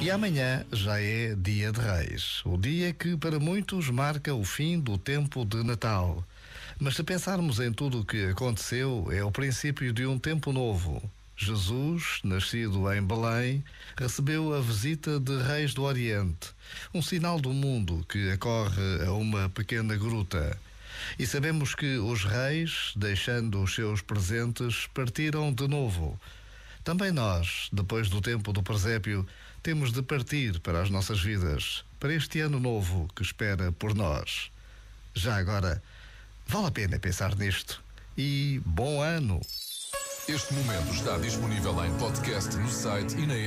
E amanhã já é dia de Reis, o dia que para muitos marca o fim do tempo de Natal. Mas se pensarmos em tudo o que aconteceu, é o princípio de um tempo novo. Jesus, nascido em Belém, recebeu a visita de reis do Oriente, um sinal do mundo que acorre a uma pequena gruta. E sabemos que os reis, deixando os seus presentes, partiram de novo. Também nós, depois do tempo do presépio, temos de partir para as nossas vidas, para este ano novo que espera por nós. Já agora, vale a pena pensar nisto. E bom ano! Este momento está disponível em podcast no site e na app.